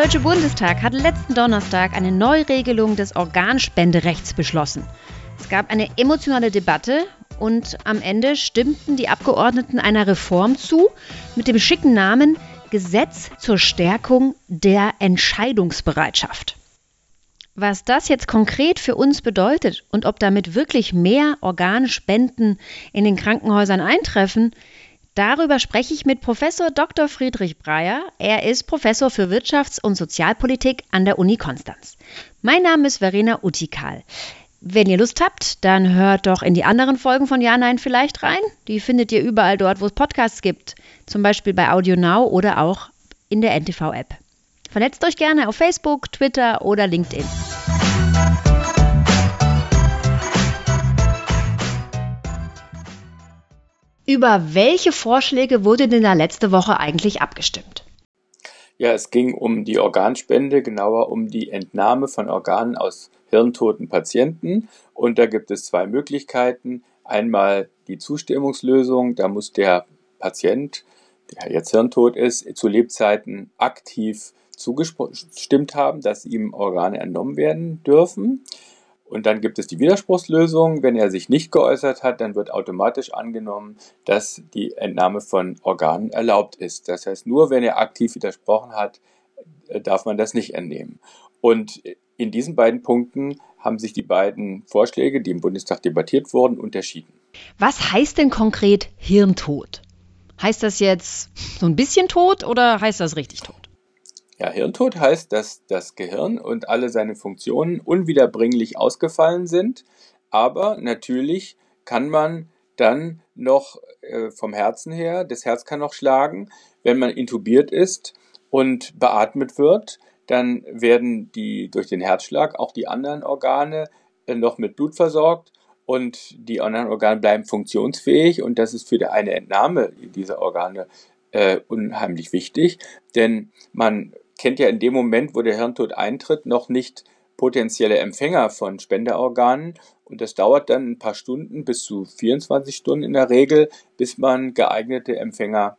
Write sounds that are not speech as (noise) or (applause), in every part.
Der Deutsche Bundestag hat letzten Donnerstag eine Neuregelung des Organspenderechts beschlossen. Es gab eine emotionale Debatte und am Ende stimmten die Abgeordneten einer Reform zu mit dem schicken Namen Gesetz zur Stärkung der Entscheidungsbereitschaft. Was das jetzt konkret für uns bedeutet und ob damit wirklich mehr Organspenden in den Krankenhäusern eintreffen, darüber spreche ich mit Professor Dr. Friedrich Breyer. Er ist Professor für Wirtschafts- und Sozialpolitik an der Uni Konstanz. Mein Name ist Verena Utikal. Wenn ihr Lust habt, dann hört doch in die anderen Folgen von Ja, Nein vielleicht rein. Die findet ihr überall dort, wo es Podcasts gibt. Zum Beispiel bei Audio Now oder auch in der NTV-App. Vernetzt euch gerne auf Facebook, Twitter oder LinkedIn. Über welche Vorschläge wurde denn da letzte Woche eigentlich abgestimmt? Ja, es ging um die Organspende, genauer um die Entnahme von Organen aus hirntoten Patienten. Und da gibt es zwei Möglichkeiten. Einmal die Zustimmungslösung, da muss der Patient, der jetzt hirntot ist, zu Lebzeiten aktiv zugestimmt haben, dass ihm Organe entnommen werden dürfen. Und dann gibt es die Widerspruchslösung. Wenn er sich nicht geäußert hat, dann wird automatisch angenommen, dass die Entnahme von Organen erlaubt ist. Das heißt, nur wenn er aktiv widersprochen hat, äh, darf man das nicht entnehmen. Und in diesen beiden Punkten haben sich die beiden Vorschläge, die im Bundestag debattiert wurden, unterschieden. Was heißt denn konkret Hirntod? Heißt das jetzt so ein bisschen tot oder heißt das richtig tot? Ja, Hirntod heißt, dass das Gehirn und alle seine Funktionen unwiederbringlich ausgefallen sind, aber natürlich kann man dann noch äh, vom Herzen her, das Herz kann noch schlagen, wenn man intubiert ist und beatmet wird, dann werden die durch den Herzschlag auch die anderen Organe äh, noch mit Blut versorgt und die anderen Organe bleiben funktionsfähig und das ist für die eine Entnahme dieser Organe äh, unheimlich wichtig, denn man kennt ja in dem Moment, wo der Hirntod eintritt, noch nicht potenzielle Empfänger von Spenderorganen. Und das dauert dann ein paar Stunden, bis zu 24 Stunden in der Regel, bis man geeignete Empfänger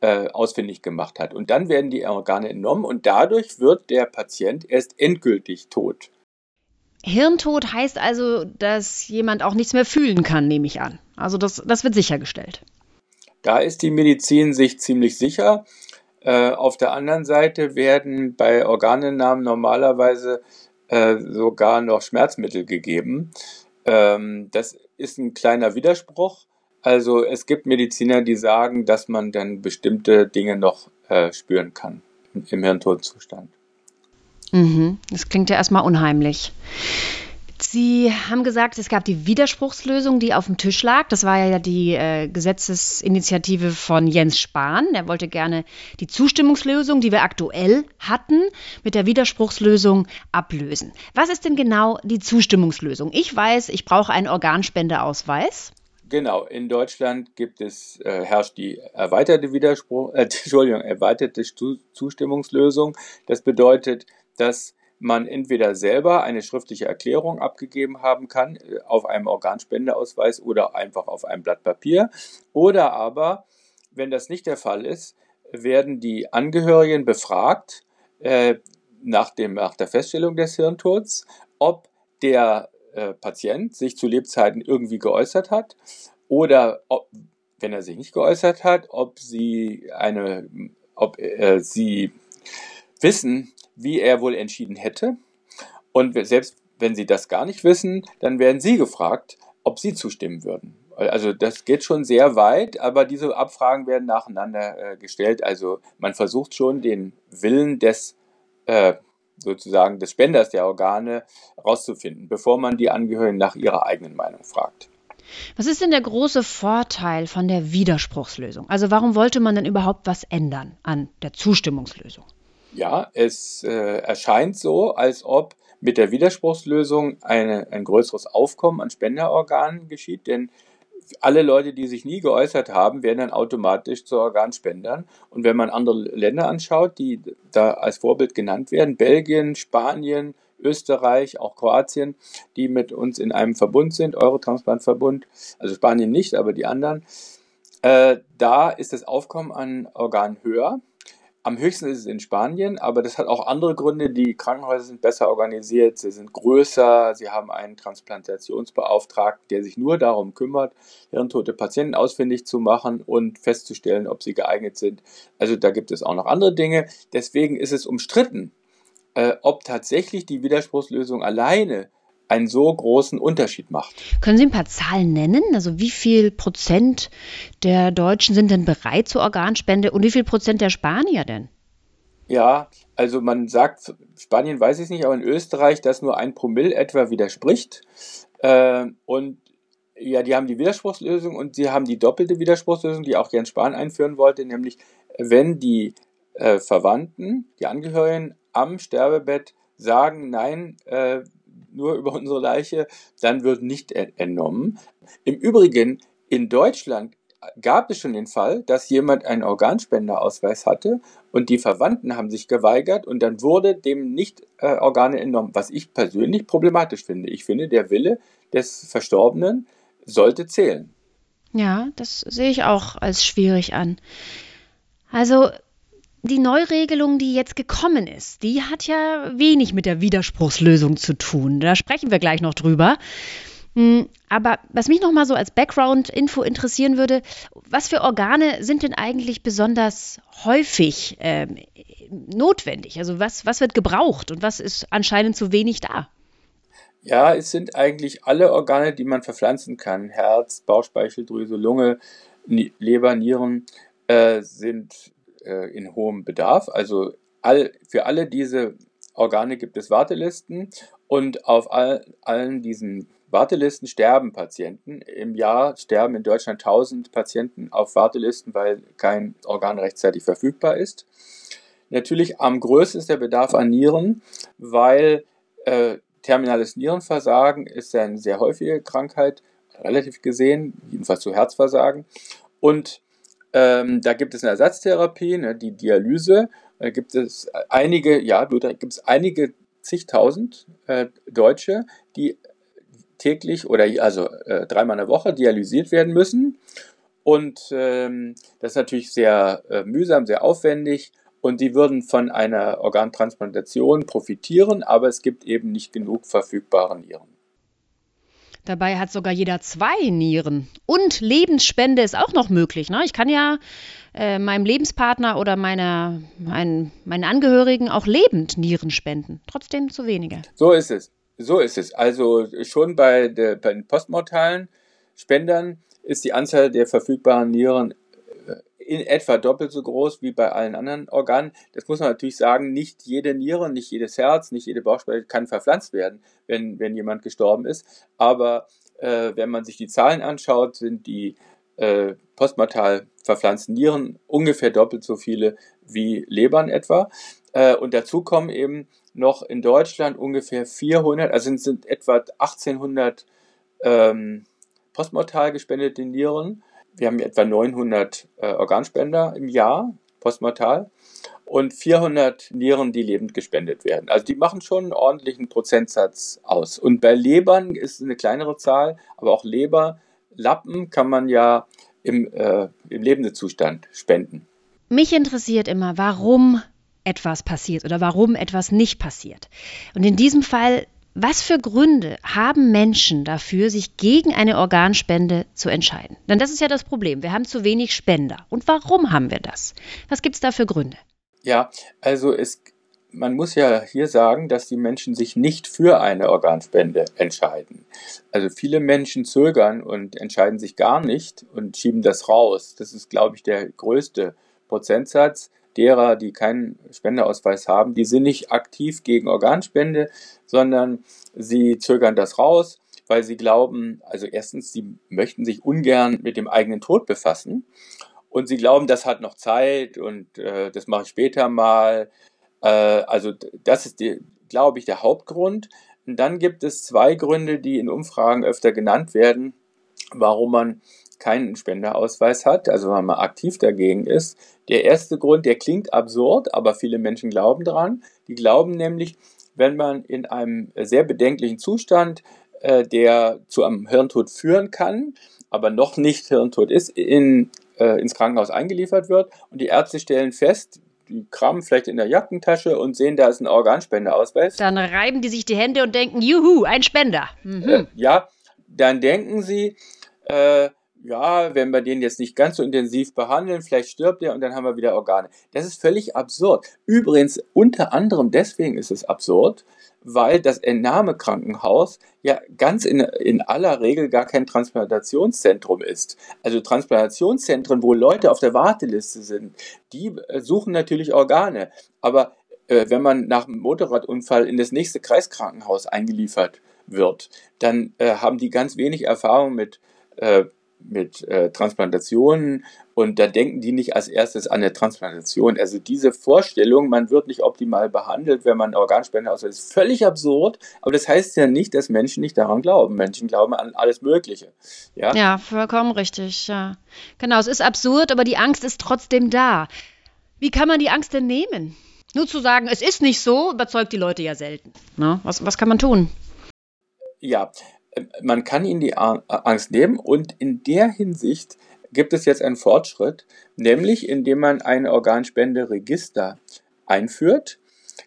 äh, ausfindig gemacht hat. Und dann werden die Organe entnommen und dadurch wird der Patient erst endgültig tot. Hirntod heißt also, dass jemand auch nichts mehr fühlen kann, nehme ich an. Also das, das wird sichergestellt. Da ist die Medizin sich ziemlich sicher. Äh, auf der anderen Seite werden bei Organentnahmen normalerweise äh, sogar noch Schmerzmittel gegeben. Ähm, das ist ein kleiner Widerspruch. Also es gibt Mediziner, die sagen, dass man dann bestimmte Dinge noch äh, spüren kann im Hirntodzustand. Mhm. Das klingt ja erstmal unheimlich. Sie haben gesagt, es gab die Widerspruchslösung, die auf dem Tisch lag. Das war ja die äh, Gesetzesinitiative von Jens Spahn. Er wollte gerne die Zustimmungslösung, die wir aktuell hatten, mit der Widerspruchslösung ablösen. Was ist denn genau die Zustimmungslösung? Ich weiß, ich brauche einen Organspendeausweis. Genau, in Deutschland gibt es, äh, herrscht die erweiterte Widerspruch, äh, (laughs) Entschuldigung, erweiterte Zustimmungslösung. Das bedeutet, dass man entweder selber eine schriftliche Erklärung abgegeben haben kann äh, auf einem Organspendeausweis oder einfach auf einem Blatt Papier. Oder aber, wenn das nicht der Fall ist, werden die Angehörigen befragt äh, nach, dem, nach der Feststellung des Hirntods, ob der äh, Patient sich zu Lebzeiten irgendwie geäußert hat oder ob, wenn er sich nicht geäußert hat, ob sie eine, ob äh, sie wissen, wie er wohl entschieden hätte. Und selbst wenn Sie das gar nicht wissen, dann werden Sie gefragt, ob Sie zustimmen würden. Also das geht schon sehr weit, aber diese Abfragen werden nacheinander äh, gestellt. Also man versucht schon den Willen des äh, sozusagen des Spenders der Organe herauszufinden, bevor man die Angehörigen nach ihrer eigenen Meinung fragt. Was ist denn der große Vorteil von der Widerspruchslösung? Also warum wollte man denn überhaupt was ändern an der Zustimmungslösung? Ja, es äh, erscheint so, als ob mit der Widerspruchslösung eine, ein größeres Aufkommen an Spenderorganen geschieht, denn alle Leute, die sich nie geäußert haben, werden dann automatisch zu Organspendern. Und wenn man andere Länder anschaut, die da als Vorbild genannt werden, Belgien, Spanien, Österreich, auch Kroatien, die mit uns in einem Verbund sind, Eurotransplantverbund, also Spanien nicht, aber die anderen, äh, da ist das Aufkommen an Organen höher. Am höchsten ist es in Spanien, aber das hat auch andere Gründe. Die Krankenhäuser sind besser organisiert, sie sind größer, sie haben einen Transplantationsbeauftragten, der sich nur darum kümmert, hirntote Patienten ausfindig zu machen und festzustellen, ob sie geeignet sind. Also da gibt es auch noch andere Dinge. Deswegen ist es umstritten, äh, ob tatsächlich die Widerspruchslösung alleine einen so großen Unterschied macht. Können Sie ein paar Zahlen nennen? Also wie viel Prozent der Deutschen sind denn bereit zur Organspende und wie viel Prozent der Spanier denn? Ja, also man sagt, Spanien weiß ich nicht, aber in Österreich, dass nur ein Promille etwa widerspricht. Äh, und ja, die haben die Widerspruchslösung und sie haben die doppelte Widerspruchslösung, die auch Jens Spahn einführen wollte, nämlich wenn die äh, Verwandten, die Angehörigen am Sterbebett sagen, nein, äh, nur über unsere Leiche, dann wird nicht entnommen. Im Übrigen, in Deutschland gab es schon den Fall, dass jemand einen Organspenderausweis hatte und die Verwandten haben sich geweigert und dann wurde dem nicht äh, Organe entnommen, was ich persönlich problematisch finde. Ich finde, der Wille des Verstorbenen sollte zählen. Ja, das sehe ich auch als schwierig an. Also die Neuregelung, die jetzt gekommen ist, die hat ja wenig mit der Widerspruchslösung zu tun. Da sprechen wir gleich noch drüber. Hm, aber was mich noch mal so als Background-Info interessieren würde, was für Organe sind denn eigentlich besonders häufig äh, notwendig? Also was, was wird gebraucht und was ist anscheinend zu wenig da? Ja, es sind eigentlich alle Organe, die man verpflanzen kann. Herz, Bauchspeicheldrüse, Lunge, Leber, Nieren äh, sind äh, in hohem Bedarf. Also all, für alle diese Organe gibt es Wartelisten und auf all, allen diesen Wartelisten sterben Patienten. Im Jahr sterben in Deutschland 1000 Patienten auf Wartelisten, weil kein Organ rechtzeitig verfügbar ist. Natürlich am größten ist der Bedarf an Nieren, weil äh, terminales Nierenversagen ist eine sehr häufige Krankheit, relativ gesehen, jedenfalls zu Herzversagen. Und ähm, da gibt es eine Ersatztherapie, ne, die Dialyse. Da gibt es einige, ja, da gibt es einige zigtausend äh, Deutsche, die täglich oder also äh, dreimal in der Woche dialysiert werden müssen. Und ähm, das ist natürlich sehr äh, mühsam, sehr aufwendig. Und die würden von einer Organtransplantation profitieren, aber es gibt eben nicht genug verfügbare Nieren. Dabei hat sogar jeder zwei Nieren. Und Lebensspende ist auch noch möglich. Ne? Ich kann ja äh, meinem Lebenspartner oder meiner, mein, meinen Angehörigen auch lebend Nieren spenden. Trotzdem zu wenige. So ist es. So ist es. Also schon bei, der, bei den postmortalen Spendern ist die Anzahl der verfügbaren Nieren in etwa doppelt so groß wie bei allen anderen Organen. Das muss man natürlich sagen, nicht jede Niere, nicht jedes Herz, nicht jede Bauchspeicheldrüse kann verpflanzt werden, wenn, wenn jemand gestorben ist. Aber äh, wenn man sich die Zahlen anschaut, sind die äh, postmortal verpflanzten Nieren ungefähr doppelt so viele wie Lebern etwa. Äh, und dazu kommen eben noch in Deutschland ungefähr 400, also sind, sind etwa 1800 ähm, postmortal gespendete Nieren wir haben etwa 900 äh, Organspender im Jahr, postmortal, und 400 Nieren, die lebend gespendet werden. Also die machen schon einen ordentlichen Prozentsatz aus. Und bei Lebern ist es eine kleinere Zahl, aber auch Leberlappen kann man ja im, äh, im lebenden Zustand spenden. Mich interessiert immer, warum etwas passiert oder warum etwas nicht passiert. Und in diesem Fall was für Gründe haben Menschen dafür, sich gegen eine Organspende zu entscheiden? Denn das ist ja das Problem. Wir haben zu wenig Spender. Und warum haben wir das? Was gibt es da für Gründe? Ja, also es, man muss ja hier sagen, dass die Menschen sich nicht für eine Organspende entscheiden. Also viele Menschen zögern und entscheiden sich gar nicht und schieben das raus. Das ist, glaube ich, der größte Prozentsatz derer, die keinen Spendeausweis haben, die sind nicht aktiv gegen Organspende, sondern sie zögern das raus, weil sie glauben, also erstens, sie möchten sich ungern mit dem eigenen Tod befassen und sie glauben, das hat noch Zeit und äh, das mache ich später mal. Äh, also das ist, glaube ich, der Hauptgrund. Und dann gibt es zwei Gründe, die in Umfragen öfter genannt werden, warum man keinen Spenderausweis hat, also wenn man aktiv dagegen ist. Der erste Grund, der klingt absurd, aber viele Menschen glauben dran. Die glauben nämlich, wenn man in einem sehr bedenklichen Zustand, äh, der zu einem Hirntod führen kann, aber noch nicht Hirntod ist, in, äh, ins Krankenhaus eingeliefert wird und die Ärzte stellen fest, die kramen vielleicht in der Jackentasche und sehen, da ist ein Organspendeausweis. Dann reiben die sich die Hände und denken, juhu, ein Spender. Mhm. Äh, ja, dann denken sie, äh, ja, wenn wir den jetzt nicht ganz so intensiv behandeln, vielleicht stirbt er und dann haben wir wieder Organe. Das ist völlig absurd. Übrigens, unter anderem deswegen ist es absurd, weil das Entnahmekrankenhaus ja ganz in, in aller Regel gar kein Transplantationszentrum ist. Also Transplantationszentren, wo Leute auf der Warteliste sind, die äh, suchen natürlich Organe. Aber äh, wenn man nach einem Motorradunfall in das nächste Kreiskrankenhaus eingeliefert wird, dann äh, haben die ganz wenig Erfahrung mit äh, mit äh, Transplantationen und da denken die nicht als erstes an eine Transplantation. Also diese Vorstellung, man wird nicht optimal behandelt, wenn man Organspende auswählt, ist völlig absurd, aber das heißt ja nicht, dass Menschen nicht daran glauben. Menschen glauben an alles Mögliche. Ja, ja vollkommen richtig. Ja. Genau, es ist absurd, aber die Angst ist trotzdem da. Wie kann man die Angst denn nehmen? Nur zu sagen, es ist nicht so, überzeugt die Leute ja selten. Na, was, was kann man tun? Ja, man kann ihnen die Angst nehmen und in der Hinsicht gibt es jetzt einen Fortschritt, nämlich indem man ein Organspenderegister einführt.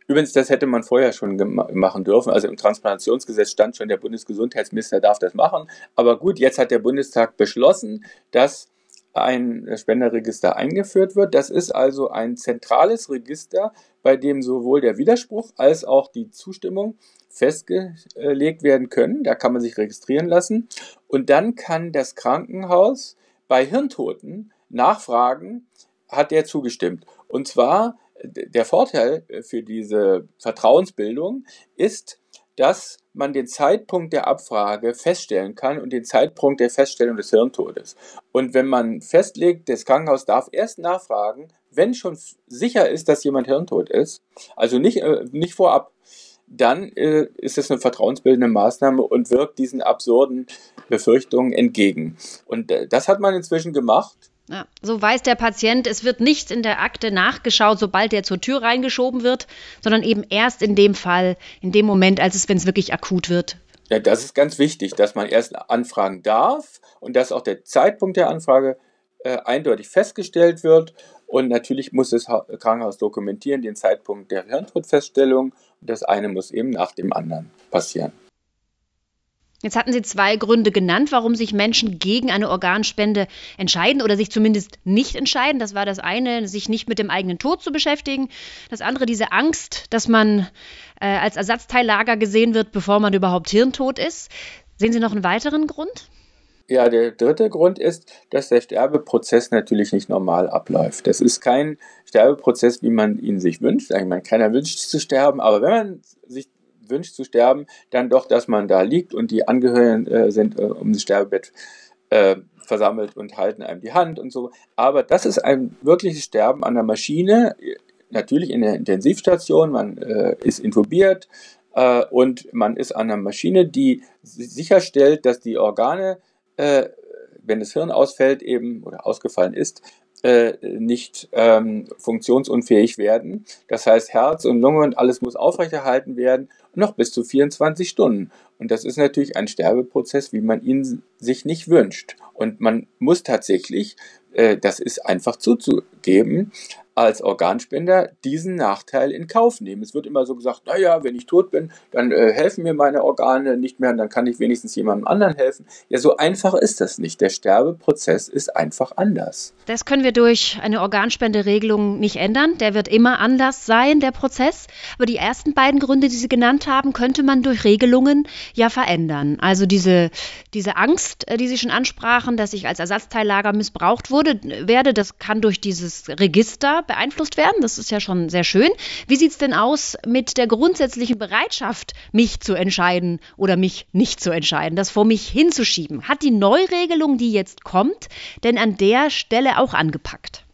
Übrigens, das hätte man vorher schon machen dürfen. Also im Transplantationsgesetz stand schon, der Bundesgesundheitsminister darf das machen. Aber gut, jetzt hat der Bundestag beschlossen, dass ein Spenderregister eingeführt wird. Das ist also ein zentrales Register, bei dem sowohl der Widerspruch als auch die Zustimmung festgelegt werden können. Da kann man sich registrieren lassen. Und dann kann das Krankenhaus bei Hirntoten nachfragen, hat der zugestimmt. Und zwar der Vorteil für diese Vertrauensbildung ist, dass man den Zeitpunkt der Abfrage feststellen kann und den Zeitpunkt der Feststellung des Hirntodes. Und wenn man festlegt, das Krankenhaus darf erst nachfragen, wenn schon sicher ist, dass jemand hirntot ist, also nicht, äh, nicht vorab, dann äh, ist es eine vertrauensbildende Maßnahme und wirkt diesen absurden Befürchtungen entgegen. Und äh, das hat man inzwischen gemacht. Ja, so weiß der Patient, es wird nicht in der Akte nachgeschaut, sobald er zur Tür reingeschoben wird, sondern eben erst in dem Fall, in dem Moment, als es, wenn es wirklich akut wird. Ja, das ist ganz wichtig, dass man erst anfragen darf und dass auch der Zeitpunkt der Anfrage äh, eindeutig festgestellt wird. Und natürlich muss das Krankenhaus dokumentieren den Zeitpunkt der Hirntodfeststellung. Das eine muss eben nach dem anderen passieren. Jetzt hatten Sie zwei Gründe genannt, warum sich Menschen gegen eine Organspende entscheiden oder sich zumindest nicht entscheiden. Das war das eine, sich nicht mit dem eigenen Tod zu beschäftigen. Das andere, diese Angst, dass man äh, als Ersatzteillager gesehen wird, bevor man überhaupt hirntot ist. Sehen Sie noch einen weiteren Grund? Ja, der dritte Grund ist, dass der Sterbeprozess natürlich nicht normal abläuft. Das ist kein Sterbeprozess, wie man ihn sich wünscht. Ich meine, keiner wünscht zu sterben, aber wenn man sich wünscht zu sterben, dann doch, dass man da liegt und die Angehörigen äh, sind äh, um das Sterbebett äh, versammelt und halten einem die Hand und so. Aber das ist ein wirkliches Sterben an der Maschine, natürlich in der Intensivstation, man äh, ist intubiert äh, und man ist an einer Maschine, die sicherstellt, dass die Organe äh, wenn das Hirn ausfällt eben oder ausgefallen ist, äh, nicht ähm, funktionsunfähig werden. Das heißt, Herz und Lunge und alles muss aufrechterhalten werden, noch bis zu 24 Stunden. Und das ist natürlich ein Sterbeprozess, wie man ihn sich nicht wünscht. Und man muss tatsächlich, äh, das ist einfach zuzugeben, als Organspender diesen Nachteil in Kauf nehmen. Es wird immer so gesagt, naja, wenn ich tot bin, dann äh, helfen mir meine Organe nicht mehr, dann kann ich wenigstens jemandem anderen helfen. Ja, so einfach ist das nicht. Der Sterbeprozess ist einfach anders. Das können wir durch eine Organspenderegelung nicht ändern. Der wird immer anders sein, der Prozess. Aber die ersten beiden Gründe, die Sie genannt haben, könnte man durch Regelungen ja verändern. Also diese, diese Angst, äh, die Sie schon ansprachen, dass ich als Ersatzteillager missbraucht wurde, werde, das kann durch dieses Register beeinflusst werden. Das ist ja schon sehr schön. Wie sieht es denn aus mit der grundsätzlichen Bereitschaft, mich zu entscheiden oder mich nicht zu entscheiden, das vor mich hinzuschieben? Hat die Neuregelung, die jetzt kommt, denn an der Stelle auch angepackt?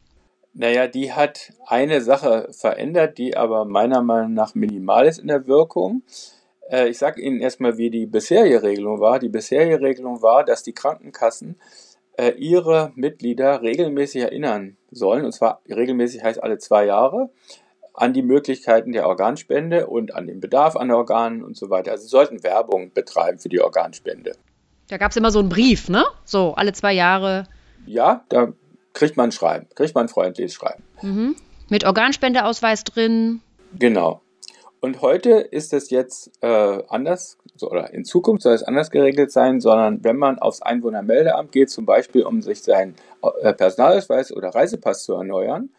Naja, die hat eine Sache verändert, die aber meiner Meinung nach minimal ist in der Wirkung. Äh, ich sage Ihnen erstmal, wie die bisherige Regelung war. Die bisherige Regelung war, dass die Krankenkassen ihre Mitglieder regelmäßig erinnern sollen, und zwar regelmäßig heißt alle zwei Jahre, an die Möglichkeiten der Organspende und an den Bedarf an Organen und so weiter. Also sie sollten Werbung betreiben für die Organspende. Da gab es immer so einen Brief, ne? So, alle zwei Jahre. Ja, da kriegt man ein Schreiben, kriegt man ein freundliches Schreiben. Mhm. Mit Organspendeausweis drin. Genau. Und heute ist es jetzt äh, anders, so, oder in Zukunft soll es anders geregelt sein, sondern wenn man aufs Einwohnermeldeamt geht, zum Beispiel um sich seinen äh, Personalausweis oder Reisepass zu erneuern,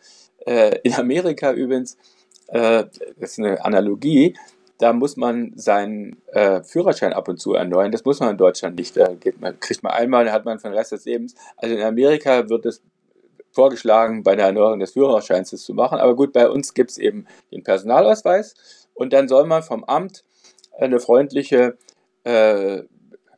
äh, in Amerika übrigens, äh, das ist eine Analogie, da muss man seinen äh, Führerschein ab und zu erneuern. Das muss man in Deutschland nicht. Da man, kriegt man einmal, hat man für den Rest des Lebens. Also in Amerika wird es vorgeschlagen, bei der Erneuerung des Führerscheins das zu machen. Aber gut, bei uns gibt es eben den Personalausweis und dann soll man vom Amt eine freundliche äh,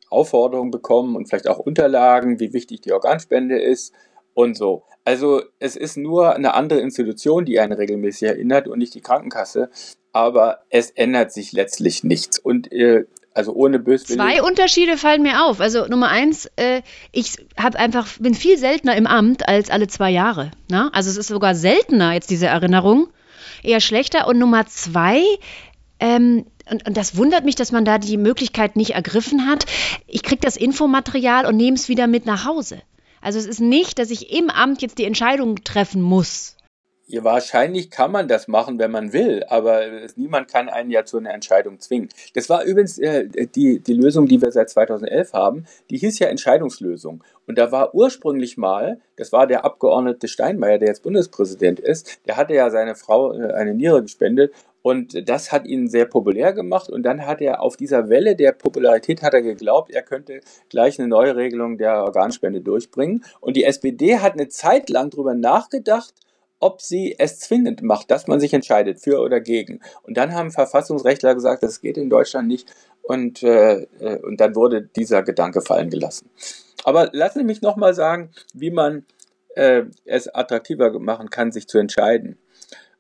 Aufforderung bekommen und vielleicht auch Unterlagen, wie wichtig die Organspende ist und so. Also es ist nur eine andere Institution, die einen regelmäßig erinnert und nicht die Krankenkasse aber es ändert sich letztlich nichts. Und äh, also ohne Böswillen. Zwei Unterschiede fallen mir auf. Also Nummer eins, äh, ich habe einfach bin viel seltener im Amt als alle zwei Jahre. Ne? Also es ist sogar seltener jetzt diese Erinnerung, eher schlechter. Und Nummer zwei, ähm, und, und, das wundert mich, dass man da die Möglichkeit nicht ergriffen hat. Ich kriege das Infomaterial und nehme es wieder mit nach Hause. Also es ist nicht, dass ich im Amt jetzt die Entscheidung treffen muss. Ja, wahrscheinlich kann man das machen, wenn man will, aber niemand kann einen ja zu einer Entscheidung zwingen. Das war übrigens äh, die, die Lösung, die wir seit 2011 haben, die hieß ja Entscheidungslösung. Und da war ursprünglich mal, das war der Abgeordnete Steinmeier, der jetzt Bundespräsident ist, der hatte ja seine Frau äh, eine Niere gespendet und das hat ihn sehr populär gemacht. Und dann hat er auf dieser Welle der Popularität hat er geglaubt, er könnte gleich eine neue Regelung der Organspende durchbringen. Und die SPD hat eine Zeit lang darüber nachgedacht, ob sie es zwingend macht, dass man sich entscheidet für oder gegen. Und dann haben Verfassungsrechtler gesagt, das geht in Deutschland nicht. Und, äh, äh und dann wurde dieser Gedanke fallen gelassen. Aber lassen Sie mich nochmal sagen, wie man äh, es attraktiver machen kann, sich zu entscheiden.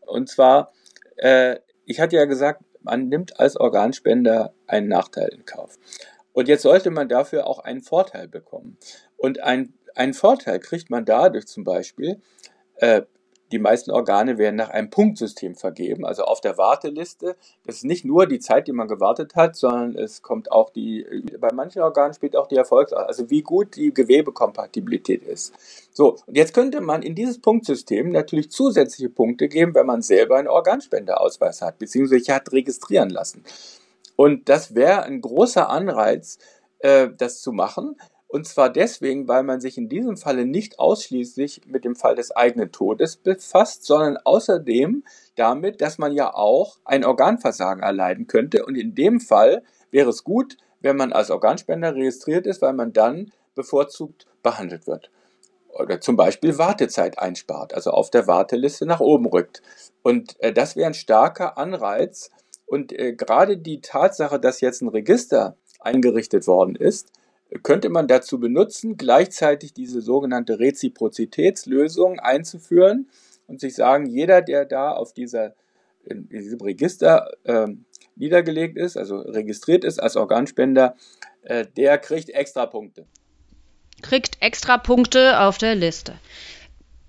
Und zwar, äh, ich hatte ja gesagt, man nimmt als Organspender einen Nachteil in Kauf. Und jetzt sollte man dafür auch einen Vorteil bekommen. Und ein, einen Vorteil kriegt man dadurch zum Beispiel, äh, die meisten Organe werden nach einem Punktsystem vergeben, also auf der Warteliste. Das ist nicht nur die Zeit, die man gewartet hat, sondern es kommt auch die, bei manchen Organen spielt auch die Erfolgs, also wie gut die Gewebekompatibilität ist. So, und jetzt könnte man in dieses Punktsystem natürlich zusätzliche Punkte geben, wenn man selber einen Organspendeausweis hat, beziehungsweise hat registrieren lassen. Und das wäre ein großer Anreiz, äh, das zu machen. Und zwar deswegen, weil man sich in diesem Falle nicht ausschließlich mit dem Fall des eigenen Todes befasst, sondern außerdem damit, dass man ja auch ein Organversagen erleiden könnte. Und in dem Fall wäre es gut, wenn man als Organspender registriert ist, weil man dann bevorzugt behandelt wird. Oder zum Beispiel Wartezeit einspart, also auf der Warteliste nach oben rückt. Und äh, das wäre ein starker Anreiz. Und äh, gerade die Tatsache, dass jetzt ein Register eingerichtet worden ist, könnte man dazu benutzen, gleichzeitig diese sogenannte Reziprozitätslösung einzuführen und sich sagen, jeder, der da auf dieser, in diesem Register äh, niedergelegt ist, also registriert ist als Organspender, äh, der kriegt extra Punkte. Kriegt extra Punkte auf der Liste.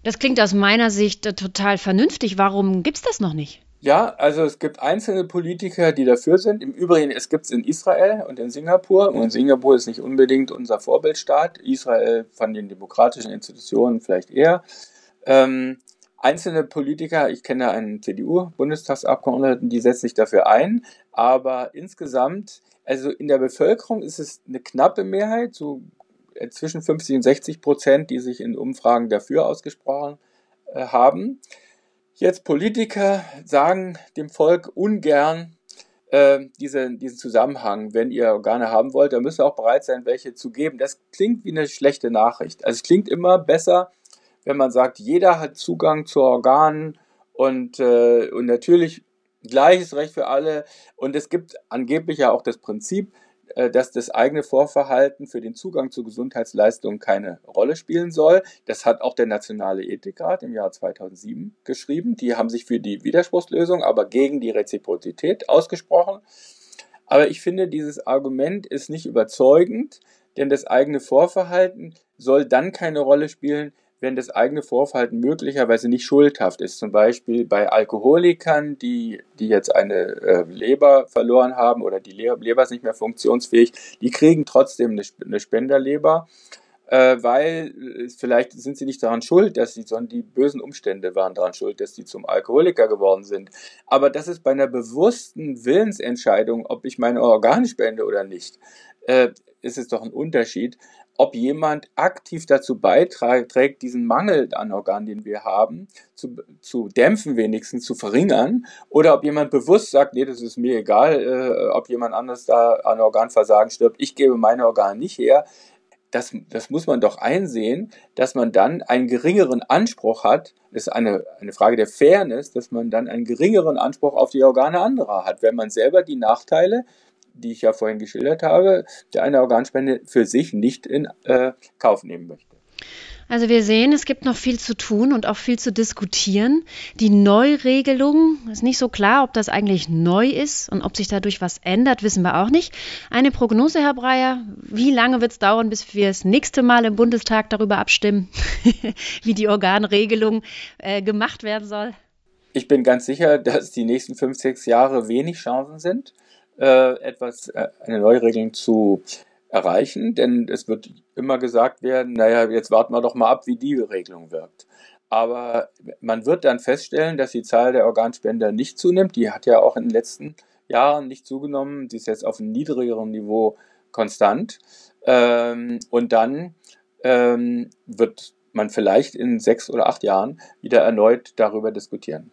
Das klingt aus meiner Sicht total vernünftig. Warum gibt es das noch nicht? Ja, also es gibt einzelne Politiker, die dafür sind. Im Übrigen, es gibt es in Israel und in Singapur. Und Singapur ist nicht unbedingt unser Vorbildstaat. Israel von den demokratischen Institutionen vielleicht eher. Ähm, einzelne Politiker, ich kenne einen CDU-Bundestagsabgeordneten, die setzen sich dafür ein. Aber insgesamt, also in der Bevölkerung ist es eine knappe Mehrheit, so äh, zwischen 50 und 60 Prozent, die sich in Umfragen dafür ausgesprochen äh, haben. Jetzt Politiker sagen dem Volk ungern äh, diese, diesen Zusammenhang. Wenn ihr Organe haben wollt, dann müsst ihr auch bereit sein, welche zu geben. Das klingt wie eine schlechte Nachricht. Also es klingt immer besser, wenn man sagt, jeder hat Zugang zu Organen und, äh, und natürlich gleiches Recht für alle. Und es gibt angeblich ja auch das Prinzip, dass das eigene Vorverhalten für den Zugang zu Gesundheitsleistungen keine Rolle spielen soll. Das hat auch der Nationale Ethikrat im Jahr 2007 geschrieben. Die haben sich für die Widerspruchslösung, aber gegen die Reziprozität ausgesprochen. Aber ich finde, dieses Argument ist nicht überzeugend, denn das eigene Vorverhalten soll dann keine Rolle spielen, wenn das eigene Vorverhalten möglicherweise nicht schuldhaft ist. Zum Beispiel bei Alkoholikern, die, die jetzt eine äh, Leber verloren haben oder die Leber ist nicht mehr funktionsfähig, die kriegen trotzdem eine, eine Spenderleber. äh, weil äh, vielleicht sind sie nicht daran schuld, dass sie, sondern die bösen Umstände waren daran schuld, dass sie zum Alkoholiker geworden sind. Aber das ist bei einer bewussten Willensentscheidung, ob ich meine Organe spende oder nicht, äh, ist es doch ein Unterschied, ob jemand aktiv dazu beiträgt, diesen Mangel an Organen, den wir haben, zu, zu dämpfen wenigstens, zu verringern, oder ob jemand bewusst sagt, nee, das ist mir egal, äh, ob jemand anders da an Organversagen stirbt, ich gebe meine Organe nicht her das, das muss man doch einsehen, dass man dann einen geringeren Anspruch hat. Das ist eine, eine Frage der Fairness, dass man dann einen geringeren Anspruch auf die Organe anderer hat, wenn man selber die Nachteile, die ich ja vorhin geschildert habe, der einer Organspende für sich nicht in äh, Kauf nehmen möchte. Also wir sehen, es gibt noch viel zu tun und auch viel zu diskutieren. Die Neuregelung ist nicht so klar, ob das eigentlich neu ist und ob sich dadurch was ändert, wissen wir auch nicht. Eine Prognose, Herr Breyer, wie lange wird es dauern, bis wir das nächste Mal im Bundestag darüber abstimmen, (laughs) wie die Organregelung äh, gemacht werden soll? Ich bin ganz sicher, dass die nächsten fünf, sechs Jahre wenig Chancen sind, äh, etwas, äh, eine Neuregelung zu erreichen, denn es wird immer gesagt werden, naja, jetzt warten wir doch mal ab, wie die Regelung wirkt. Aber man wird dann feststellen, dass die Zahl der Organspender nicht zunimmt. Die hat ja auch in den letzten Jahren nicht zugenommen. Sie ist jetzt auf einem niedrigeren Niveau konstant. Ähm, und dann ähm, wird man vielleicht in sechs oder acht Jahren wieder erneut darüber diskutieren.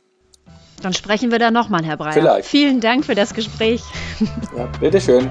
Dann sprechen wir da nochmal, Herr Breyer. Vielleicht. Vielen Dank für das Gespräch. Ja, bitteschön.